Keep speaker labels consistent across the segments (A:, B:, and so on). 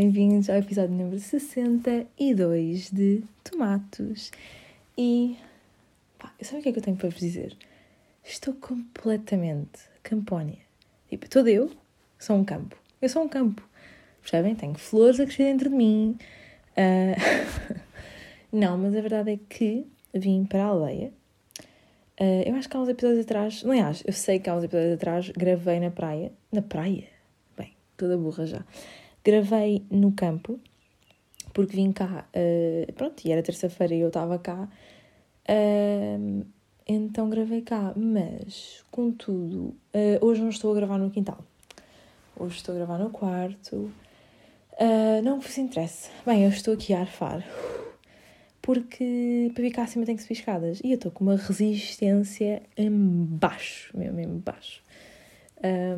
A: bem-vindos ao episódio número 62 de Tomatos. E. pá, sabe o que é que eu tenho para vos dizer? Estou completamente campónia. Tipo, todo eu sou um campo. Eu sou um campo. Percebem? Tenho flores a crescer dentro de mim. Uh... Não, mas a verdade é que vim para a aldeia. Uh, eu acho que há uns episódios atrás, aliás, eu sei que há uns episódios atrás gravei na praia. Na praia? Bem, toda burra já gravei no campo, porque vim cá, uh, pronto, e era terça-feira e eu estava cá, uh, então gravei cá, mas, contudo, uh, hoje não estou a gravar no quintal, hoje estou a gravar no quarto, não vos interessa, bem, eu estou aqui a arfar, porque para vir cá acima tem que subir escadas, e eu estou com uma resistência em baixo, mesmo em baixo,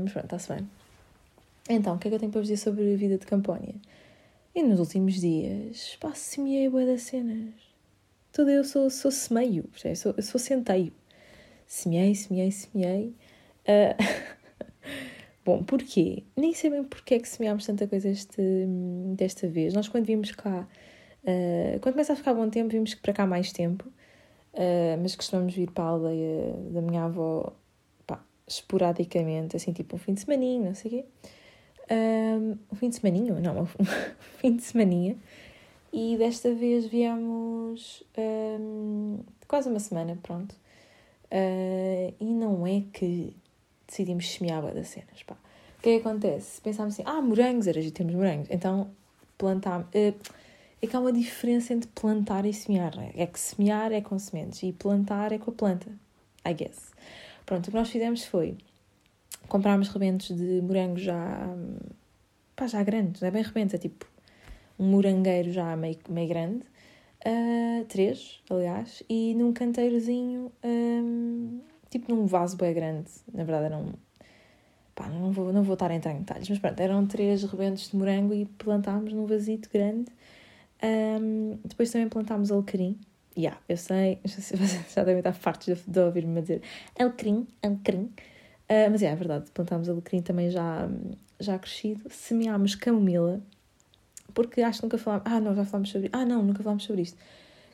A: mas pronto, está-se bem. Então, o que é que eu tenho para vos dizer sobre a vida de Campónia? E nos últimos dias, pá, semeei bué das cenas. Tudo eu sou, sou semeio, eu sou, eu sou centeio. Semeei, semeei, semeei. Uh... Bom, porquê? Nem sei bem é que semeámos tanta coisa este, desta vez. Nós quando vimos cá, uh, quando começa a ficar bom tempo, vimos que para cá mais tempo. Uh, mas costumamos vir para a aldeia da minha avó, pá, esporadicamente, assim, tipo um fim de semaninho, não sei o quê um, fim de semaninho, não, um fim de semaninha, e desta vez viemos um, quase uma semana, pronto. Uh, e não é que decidimos semear das cenas, pá. O que é que acontece? Pensámos assim, ah, morangos, era temos morangos. Então, plantámos... Uh, é que há uma diferença entre plantar e semear, não é? É que semear é com sementes e plantar é com a planta, I guess. Pronto, o que nós fizemos foi comprámos rebentos de morango já, pá, já grandes, não é bem rebentos, é tipo um morangueiro já meio, meio grande, uh, três, aliás, e num canteirozinho, um, tipo num vaso bem grande, na verdade eram, pá, não vou, não vou estar a entrar em detalhes, mas pronto, eram três rebentos de morango e plantámos num vasito grande, um, depois também plantámos alecrim, yeah, eu sei, já devem estar fartos de, de ouvir-me dizer alecrim, alecrim, Uh, mas é, é verdade, plantámos alecrim também já, já crescido. Semeámos camomila, porque acho que nunca falámos. Ah, não, já falámos sobre. Ah, não, nunca falámos sobre isto.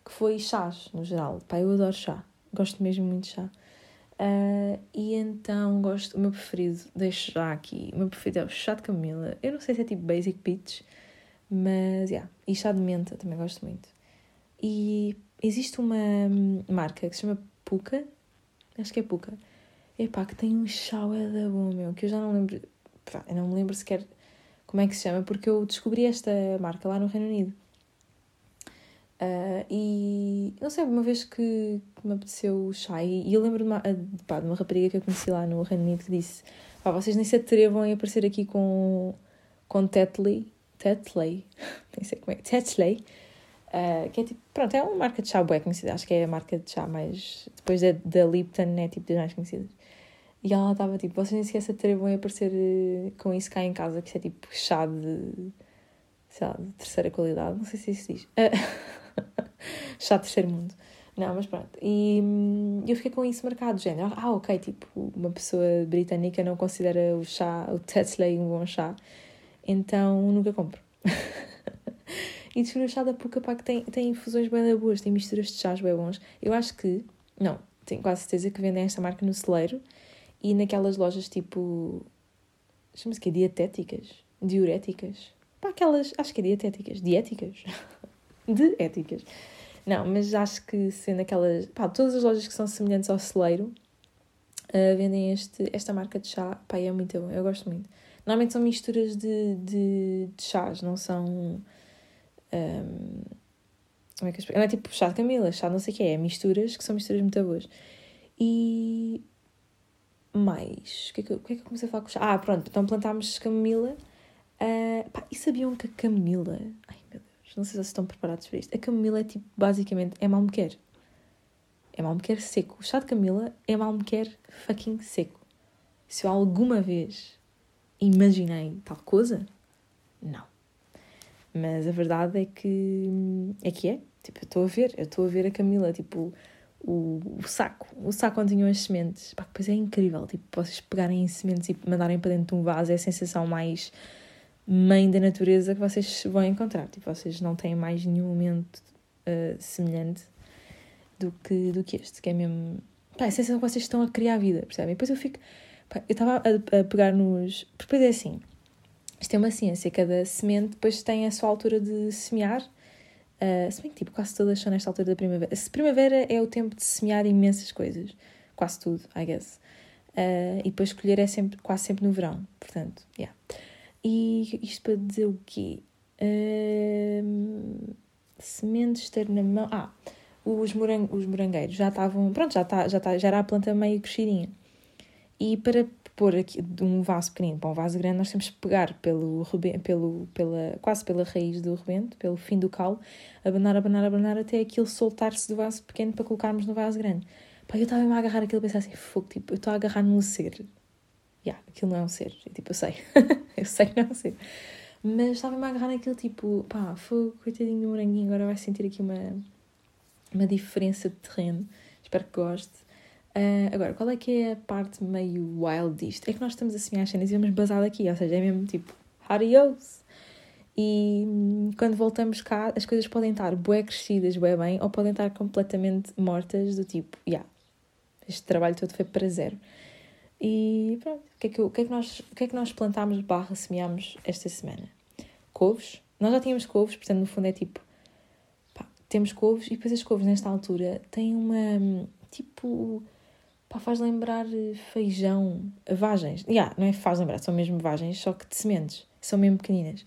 A: Que foi chás, no geral. Pá, eu adoro chá. Gosto mesmo muito de chá. Uh, e então gosto. O meu preferido, deixo já aqui. O meu preferido é o chá de camomila. Eu não sei se é tipo basic peach, mas, yeah. E chá de menta também gosto muito. E existe uma marca que se chama Puka. Acho que é Puka Epá, que tem um chá é da bom, meu, que eu já não lembro, pá, eu não me lembro sequer como é que se chama, porque eu descobri esta marca lá no Reino Unido. Uh, e não sei, uma vez que, que me apeteceu chá, e, e eu lembro de uma, pá, de uma rapariga que eu conheci lá no Reino Unido que disse: pá, vocês nem se atrevam a aparecer aqui com, com Tetley, Tetley, nem sei como é, Tetley, uh, que é tipo, pronto, é uma marca de chá bué conhecida, acho que é a marca de chá mais, depois da, da Lipton, é tipo das mais conhecidas. E ela estava tipo, vocês nem sequer se atrevam a aparecer eh, com isso cá em casa, que isso é tipo chá de, sei lá, de terceira qualidade, não sei se isso diz. chá de terceiro mundo. Não, mas pronto. E hum, eu fiquei com isso marcado, género. Ah, ok, tipo, uma pessoa britânica não considera o chá, o Tetley um bom chá, então nunca compro. e descobri o chá da Puka, pá, que tem, tem infusões bem boas, tem misturas de chás bem bons. Eu acho que, não, tenho quase certeza que vendem esta marca no celeiro e naquelas lojas tipo. Chama-se que Dietéticas? Diuréticas? Pá, aquelas. Acho que é dietéticas. Diéticas? de éticas. Não, mas acho que sendo aquelas. Pá, todas as lojas que são semelhantes ao celeiro uh, vendem este, esta marca de chá. Pá, é muito bom. Eu gosto muito. Normalmente são misturas de, de, de chás, não são. Um, como é que eu Não é tipo chá de camila, chá não sei o que é. É misturas que são misturas muito boas. E mais. O que, é que, que é que eu comecei a falar com chá? Ah, pronto, então plantámos camomila. Uh, pá, e sabiam que a camomila. Ai meu Deus, não sei se vocês estão preparados para isto. A camomila é tipo, basicamente, é malmequer. É malmequer seco. O chá de camomila é malmequer fucking seco. Se eu alguma vez imaginei tal coisa, não. Mas a verdade é que é que é. Tipo, eu estou a ver, eu estou a ver a Camila, tipo, o, o saco, o saco onde tinham as sementes. Pá, depois é incrível, tipo, vocês pegarem em sementes e mandarem para dentro de um vaso, é a sensação mais, mãe da natureza que vocês vão encontrar. Tipo, vocês não têm mais nenhum momento uh, semelhante do que, do que este, que é mesmo. Pá, a sensação que vocês estão a criar a vida, percebem? Depois eu fico. Pá, eu estava a, a, pegar nos. Porque depois é assim. Isto é uma ciência, cada semente depois tem a sua altura de semear. Uh, se bem que tipo, quase todas são nesta altura da primavera. Se primavera é o tempo de semear imensas coisas. Quase tudo, I guess. Uh, e depois escolher é sempre, quase sempre no verão. Portanto, yeah. E isto para dizer o quê? Uh, sementes ter na mão. Ah, os, morang os morangueiros já estavam. Pronto, já, tá, já, tá, já era a planta meio crescidinha. E para pôr aqui de um vaso pequenino para um vaso grande, nós temos que pegar pelo, pelo, pela, quase pela raiz do rebento, pelo fim do calo, abanar, abanar, abanar até aquilo soltar-se do vaso pequeno para colocarmos no vaso grande. Pá, eu estava a agarrar aquilo e pensar assim, fogo, tipo, eu estou a agarrar num ser. Yeah, aquilo não é um ser. E, tipo, eu sei. eu sei que não é um ser. Mas estava-me a agarrar naquilo, tipo, pá, fogo, coitadinho do moranguinho, agora vai sentir aqui uma, uma diferença de terreno. Espero que goste. Uh, agora, qual é que é a parte meio wild disto? É que nós estamos a semear as cenas e vamos basar aqui, ou seja, é mesmo tipo, adios! E hum, quando voltamos cá, as coisas podem estar bué crescidas, bué bem, ou podem estar completamente mortas, do tipo, já, yeah, este trabalho todo foi para zero. E pronto, o que é que, o que, é que, nós, o que, é que nós plantámos barra semeámos esta semana? Couves. Nós já tínhamos couves, portanto, no fundo é tipo, pá, temos couves e depois as couves nesta altura têm uma, hum, tipo, Pá, faz lembrar eh, feijão, vagens. Yeah, não é faz lembrar, são mesmo vagens, só que de sementes. São mesmo pequeninas.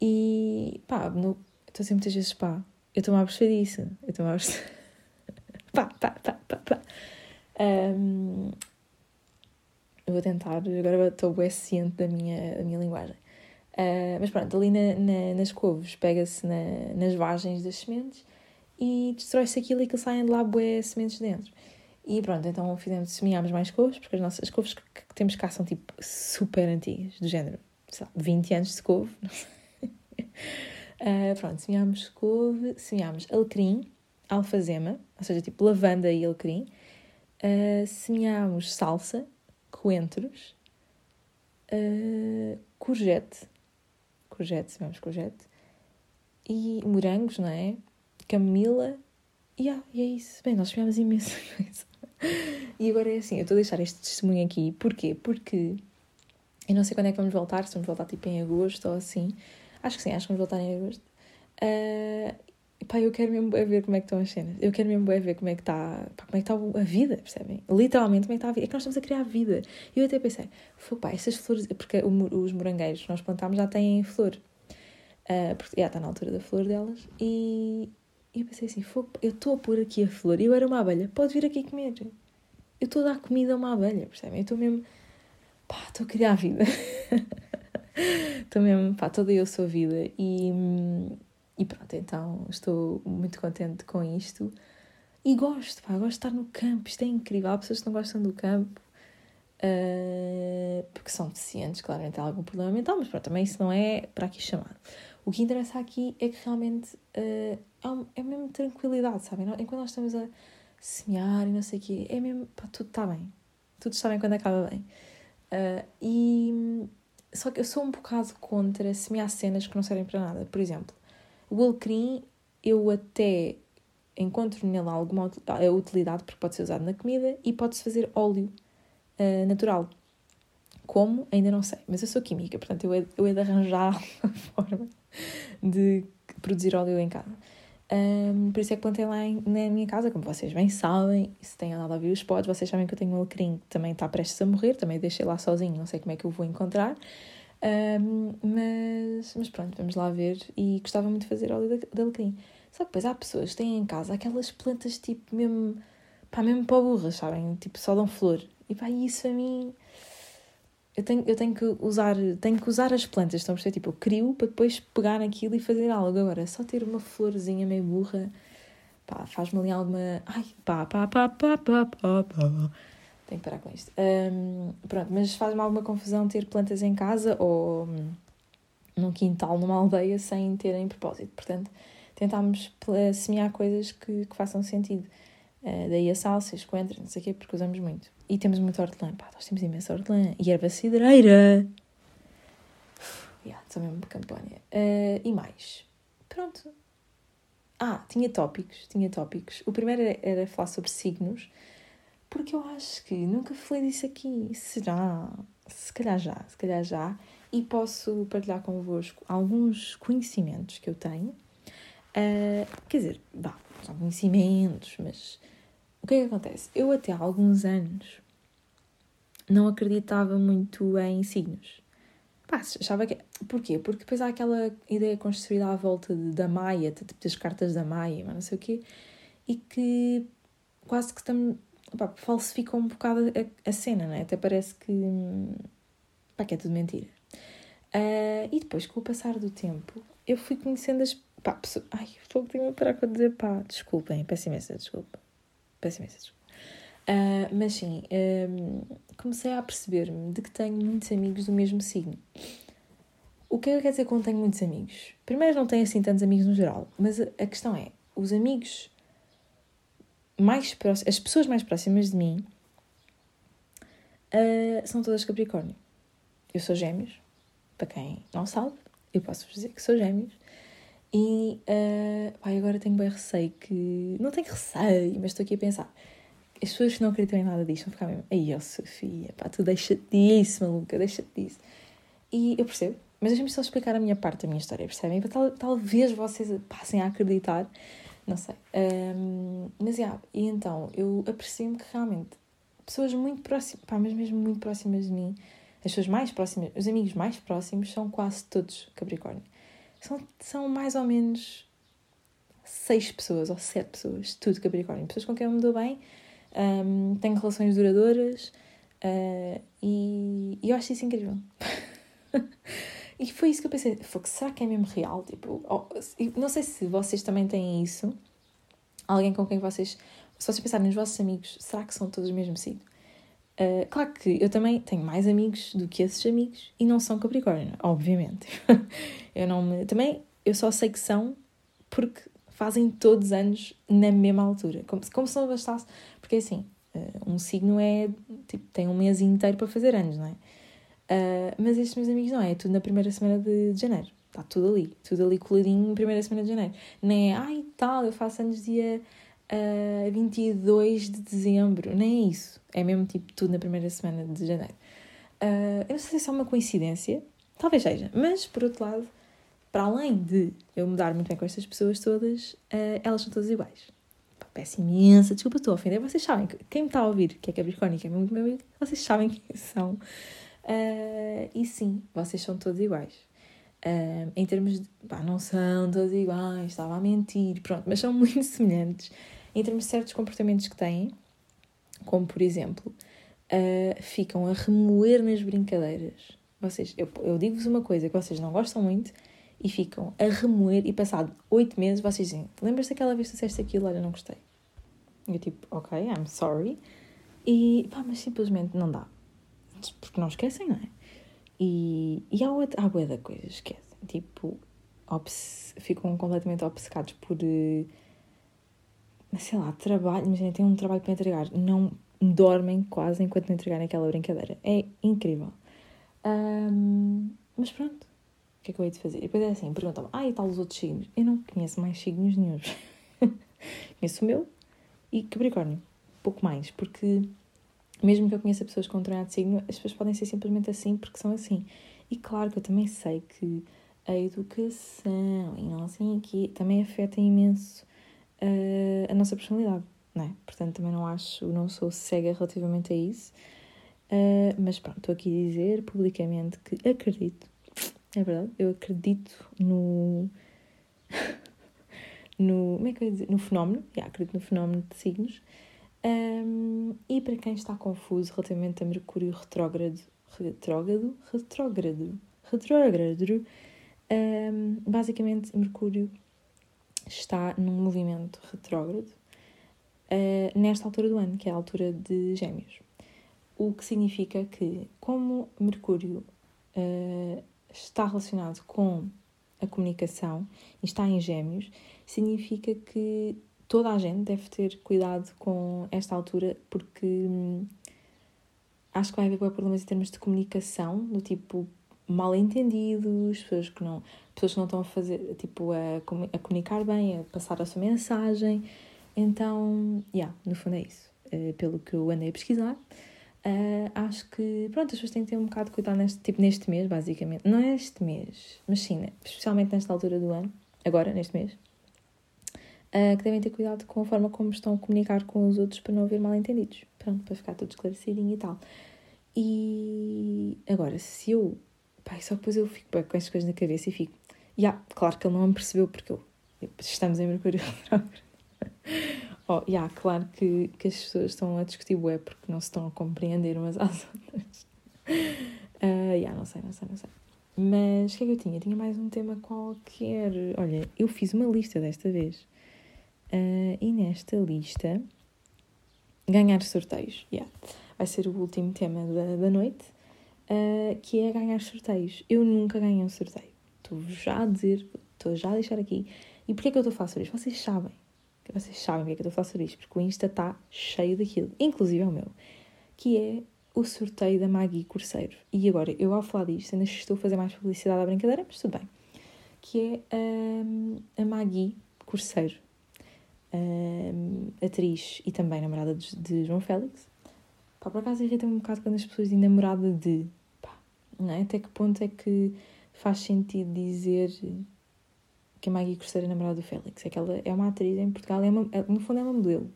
A: E pá, estou a muitas vezes pá, eu estou-me a perceber disso. Eu estou-me a perceber. pá, pá, pá, pá, pá. Um, eu vou tentar, agora estou bem ciente da minha, da minha linguagem. Uh, mas pronto, ali na, na, nas couves pega-se na, nas vagens das sementes e destrói-se aquilo e que saem de lá bué sementes dentro. E pronto, então fizemos, semeámos mais couves, porque as nossas as couves que, que temos cá são tipo super antigas, do género, sei lá, 20 anos de couve. uh, pronto, semeámos couve, semeámos alecrim, alfazema, ou seja, tipo lavanda e alecrim. Uh, semeámos salsa, coentros, uh, courgette, courgette, semeámos courgette, e morangos, não é? Camila, yeah, e é isso. Bem, nós semeámos imensa coisa. E agora é assim, eu estou a deixar este testemunho aqui, porquê? Porque eu não sei quando é que vamos voltar, se vamos voltar tipo em agosto ou assim. Acho que sim, acho que vamos voltar em agosto. Uh, e pá, eu quero mesmo ver como é que estão as cenas. Eu quero mesmo ver como é que está, como é que está a vida, percebem? Literalmente, como é que está a vida. É que nós estamos a criar vida. E eu até pensei, pá, essas flores, porque os morangueiros que nós plantámos já têm flor. Uh, porque já está na altura da flor delas. E, e eu pensei assim, eu estou a pôr aqui a flor e eu era uma abelha, pode vir aqui comer. Eu estou a dar comida a uma abelha, percebem? Eu estou mesmo, pá, estou a criar a vida. Estou mesmo, pá, toda eu sou vida. E, e pronto, então estou muito contente com isto. E gosto, pá, gosto de estar no campo, isto é incrível. Há pessoas que não gostam do campo. Uh, porque são deficientes, claramente há algum problema mental, mas pronto, também isso não é para aqui chamar. O que interessa aqui é que realmente uh, é mesmo tranquilidade, sabem? Enquanto nós estamos a semear e não sei o quê, é mesmo, pá, tudo está bem. Tudo está bem quando acaba bem. Uh, e só que eu sou um bocado contra semear cenas que não servem para nada. Por exemplo, o alecrim, eu até encontro nele alguma utilidade, porque pode ser usado na comida e pode-se fazer óleo uh, natural. Como? Ainda não sei, mas eu sou química, portanto eu he, eu he de arranjar uma forma de produzir óleo em casa. Um, por isso é que plantei lá em, na minha casa, como vocês bem sabem, se têm andado a ver os pods, vocês sabem que eu tenho um alecrim que também está prestes a morrer, também deixei lá sozinho, não sei como é que eu vou encontrar. Um, mas, mas pronto, vamos lá ver. E gostava muito de fazer óleo de, de alecrim. Só que depois há pessoas que têm em casa aquelas plantas tipo mesmo, pá, mesmo para burras, sabem? Tipo, só dão flor. E pá, isso a mim eu tenho, eu tenho que usar tenho que usar as plantas, estão a perceber? Tipo, eu crio para depois pegar naquilo e fazer algo. Agora, só ter uma florzinha meio burra, pá, faz-me ali alguma. Ai, pá, pá, pá, pá, pá, pá, pá. Tenho que parar com isto. Um, pronto, mas faz-me alguma confusão ter plantas em casa ou hum, num quintal, numa aldeia, sem terem propósito. Portanto, tentámos semear coisas que, que façam sentido. Uh, daí a salsa, coentros, não sei o quê, porque usamos muito. E temos muito hortelã. Pá, nós temos imensa hortelã. E erva cidreira. Yeah, sou mesmo campanha. Uh, e mais? Pronto. Ah, tinha tópicos, tinha tópicos. O primeiro era, era falar sobre signos, porque eu acho que nunca falei disso aqui. Será? Se calhar já, se calhar já. E posso partilhar convosco alguns conhecimentos que eu tenho. Uh, quer dizer, bah, são conhecimentos, mas o que é que acontece? Eu até há alguns anos não acreditava muito em signos. Pá, achava que. Porquê? Porque depois há aquela ideia construída à volta de, da Maia, tipo das cartas da Maia, mas não sei o quê, e que quase que estamos. Pá, falsifica um bocado a, a, cena, não é? Até parece que. Pá, que é tudo mentira. Uh, e depois, com o passar do tempo, eu fui conhecendo as. Pá, pessoas. Ai, tenho que parar com dizer pá. Desculpem, peço imensa desculpa. Peço imensa desculpa. Uh, mas sim, um, comecei a perceber-me de que tenho muitos amigos do mesmo signo. O que é que quer dizer quando tenho muitos amigos? Primeiro, não tenho assim tantos amigos no geral, mas a, a questão é: os amigos mais próximos, as pessoas mais próximas de mim uh, são todas Capricórnio. Eu sou Gêmeos, para quem não sabe, eu posso vos dizer que sou Gêmeos. E uh, pai, agora tenho bem receio que. Não tenho receio, mas estou aqui a pensar as pessoas que não acreditam em nada disto vão ficar mesmo, aí, ó Sofia, pá, tu deixa disso, maluca, deixa disso. E eu percebo, mas deixa-me só explicar a minha parte da minha história, percebem? Tal, talvez vocês passem a acreditar, não sei. Um, mas, yeah, e então, eu aprecio-me que realmente pessoas muito próximas, pá, mas mesmo muito próximas de mim, as pessoas mais próximas, os amigos mais próximos são quase todos Capricórnio. São, são mais ou menos seis pessoas ou sete pessoas, tudo Capricórnio. Pessoas com quem eu me dou bem, um, tenho relações duradouras uh, e, e, eu acho isso incrível. e foi isso que eu pensei: será que é mesmo real? Tipo, oh, não sei se vocês também têm isso. Alguém com quem vocês. Se vocês pensarem nos vossos amigos, será que são todos o mesmo signo? Uh, claro que eu também tenho mais amigos do que esses amigos e não são Capricórnio, obviamente. eu não me. Também eu só sei que são porque fazem todos anos na mesma altura. Como, como se não bastasse. Porque assim, eh, um signo é. Tipo, tem um mês inteiro para fazer anos, não é? Uh, mas estes meus amigos não é, é tudo na primeira semana de, de janeiro. Está tudo ali, tudo ali coladinho na primeira semana de janeiro. Nem é, ai tal, eu faço anos dia uh, 22 de dezembro. Nem é isso. É mesmo tipo tudo na primeira semana de janeiro. Uh, eu não sei se é só uma coincidência, talvez seja, mas por outro lado, para além de eu mudar muito bem com estas pessoas todas, uh, elas são todas iguais. Peço imensa desculpa, estou a ofender. Vocês sabem, quem me está a ouvir, que é Capricórnio, que é meu amigo, vocês sabem quem são. Uh, e sim, vocês são todos iguais. Em termos de. pá, não são todos iguais, estava a mentir, pronto, mas são muito semelhantes. Em termos de certos comportamentos que têm, como por exemplo, uh, ficam a remoer nas brincadeiras. Vocês, eu, eu digo-vos uma coisa que vocês não gostam muito e ficam a remoer e passado oito meses vocês dizem, lembras-te daquela vez que disseste aquilo, olha, não gostei. Eu tipo, ok, I'm sorry. E pá, mas simplesmente não dá. Porque não esquecem, não é? E, e há, há bué da coisa, esquecem. Tipo, ficam completamente obcecados por, uh, sei lá, trabalho. Imagina, tem um trabalho para entregar. Não dormem quase enquanto não entregarem aquela brincadeira. É incrível. Um, mas pronto, que é que eu hei de fazer? E depois é assim, perguntam-me, ah, e tal os outros signos? Eu não conheço mais signos nenhum. conheço o meu e Capricórnio, pouco mais, porque mesmo que eu conheça pessoas com determinado signo, as pessoas podem ser simplesmente assim porque são assim. E claro que eu também sei que a educação e não assim aqui também afeta imenso uh, a nossa personalidade, não é? Portanto, também não acho, não sou cega relativamente a isso. Uh, mas pronto, estou aqui a dizer publicamente que acredito é verdade, eu acredito no. no. Como é que eu ia dizer? No fenómeno. Yeah, acredito no fenómeno de signos. Um, e para quem está confuso relativamente a Mercúrio retrógrado. Retrógrado? Retrógrado. Retrógrado. Um, basicamente, Mercúrio está num movimento retrógrado uh, nesta altura do ano, que é a altura de Gêmeos. O que significa que, como Mercúrio uh, está relacionado com a comunicação e está em gêmeos, significa que toda a gente deve ter cuidado com esta altura, porque hum, acho que vai haver problemas em termos de comunicação, do tipo, mal entendidos, pessoas que não, pessoas que não estão a fazer, tipo, a, a comunicar bem, a passar a sua mensagem. Então, yeah, no fundo é isso. Uh, pelo que eu andei a pesquisar, uh, acho que, pronto, as pessoas têm que ter um bocado de cuidado neste, tipo, neste mês, basicamente. Não é este mês, mas sim, né? especialmente nesta altura do ano, agora, neste mês, uh, que devem ter cuidado com a forma como estão a comunicar com os outros para não haver mal entendidos. Pronto, para ficar tudo esclarecidinho e tal. E agora, se eu. Pai, só depois eu fico com estas coisas na cabeça e fico. Yeah, claro que ele não me percebeu porque eu, estamos em Mercúrio retrógrado. oh, yeah, claro que, que as pessoas estão a discutir o porque não se estão a compreender umas às outras. Uh, yeah, não sei, não sei, não sei. Mas o que é que eu tinha? tinha mais um tema qualquer. Olha, eu fiz uma lista desta vez. Uh, e nesta lista. Ganhar sorteios. Yeah vai ser o último tema da, da noite, uh, que é ganhar sorteios. Eu nunca ganhei um sorteio. Estou já a dizer, estou já a deixar aqui. E porquê é que eu estou a falar sobre isto? Vocês sabem. Vocês sabem porque é que eu estou a falar sobre isto. Porque o Insta está cheio daquilo. Inclusive é o meu. Que é o sorteio da Maggie Corseiro. E agora, eu ao falar disto, ainda estou a fazer mais publicidade à brincadeira, mas tudo bem. Que é um, a Maggie Corseiro. Um, atriz e também namorada de, de João Félix. Pá, por acaso irrita-me um bocado quando as pessoas dizem namorada de. Pá, não é? Até que ponto é que faz sentido dizer que a Maggie Cruzeiro é namorada do Félix? É que ela é uma atriz em Portugal, é uma, no fundo é uma modelo,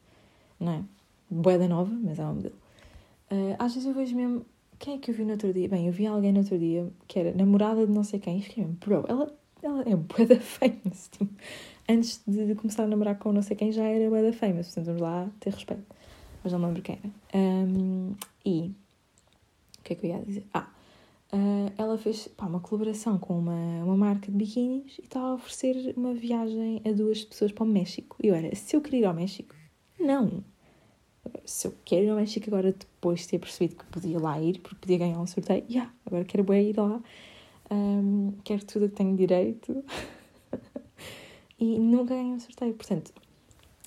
A: não é? Boeda nova, mas é uma modelo. Uh, às vezes eu vejo mesmo. Quem é que eu vi no outro dia? Bem, eu vi alguém no outro dia que era namorada de não sei quem e fiquei mesmo, bro, ela, ela é boeda famous. Tipo, antes de, começar a namorar com não sei quem já era boeda famous, portanto vamos lá ter respeito mas não me lembro quem era. Um, e o que é que eu ia dizer? Ah, uh, ela fez pá, uma colaboração com uma, uma marca de biquínis e estava a oferecer uma viagem a duas pessoas para o México. E eu era, se eu queria ir ao México? Não. Se eu quero ir ao México agora, depois de ter percebido que podia lá ir, porque podia ganhar um sorteio, já, yeah, agora quero bem ir lá. Um, quero tudo o que tenho direito. e nunca ganhei um sorteio. Portanto,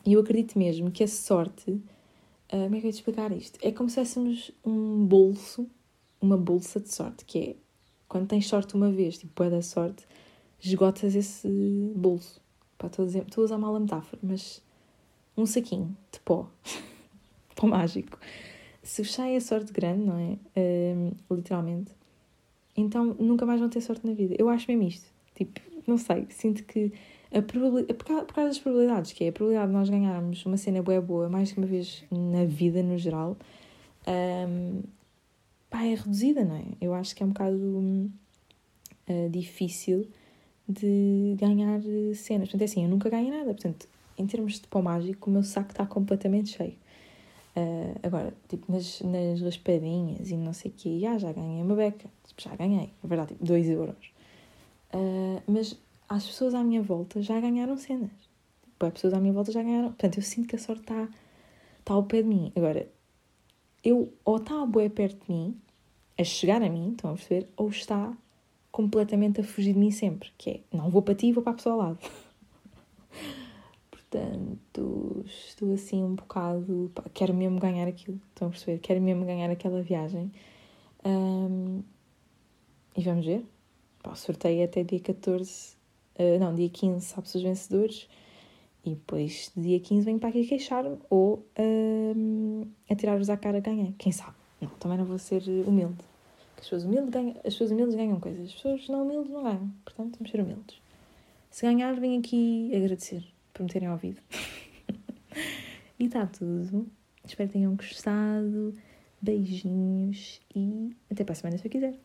A: eu acredito mesmo que a sorte Uh, como é que eu ia te explicar isto? É como se tivéssemos um bolso, uma bolsa de sorte, que é quando tens sorte uma vez, tipo, é da sorte, esgotas esse bolso. Estou a, dizer, estou a usar mal a metáfora, mas um saquinho de pó, pó mágico. Se fechar a sorte grande, não é? Uh, literalmente. Então nunca mais vão ter sorte na vida. Eu acho mesmo isto. Tipo, não sei, sinto que a probabilidade, por, causa, por causa das probabilidades, que é a probabilidade de nós ganharmos uma cena boa boa mais que uma vez na vida no geral, um, pá, é reduzida, não é? Eu acho que é um bocado uh, difícil de ganhar cenas. Portanto, é assim, eu nunca ganho nada. Portanto, em termos de pó mágico, o meu saco está completamente cheio. Uh, agora, tipo, nas, nas raspadinhas e não sei o quê, já ganhei uma beca. Tipo, já ganhei, é verdade, tipo, 2 euros. Uh, mas as pessoas à minha volta já ganharam cenas. Tipo, as pessoas à minha volta já ganharam. Portanto, eu sinto que a sorte está tá ao pé de mim. Agora, eu ou está a boé perto de mim, a chegar a mim, estão a perceber? Ou está completamente a fugir de mim sempre. Que é, não vou para ti, vou para a pessoa ao lado. Portanto, estou assim um bocado. Pá, quero mesmo ganhar aquilo, estão a perceber? Quero mesmo ganhar aquela viagem. Um, e vamos ver. Pá, o sorteio é até dia 14 Uh, não, dia 15 sabe-se os vencedores e depois dia 15 venho para aqui queixar-me ou uh, tirar-vos à cara ganhei. Quem sabe? Não, também não vou ser humilde. As pessoas humildes ganham, as pessoas humildes ganham coisas, as pessoas não humildes não ganham. Portanto, vamos ser humildes. Se ganhar, venho aqui agradecer por me terem ouvido. e está tudo. Espero que tenham gostado. Beijinhos e até para a semana se eu quiser.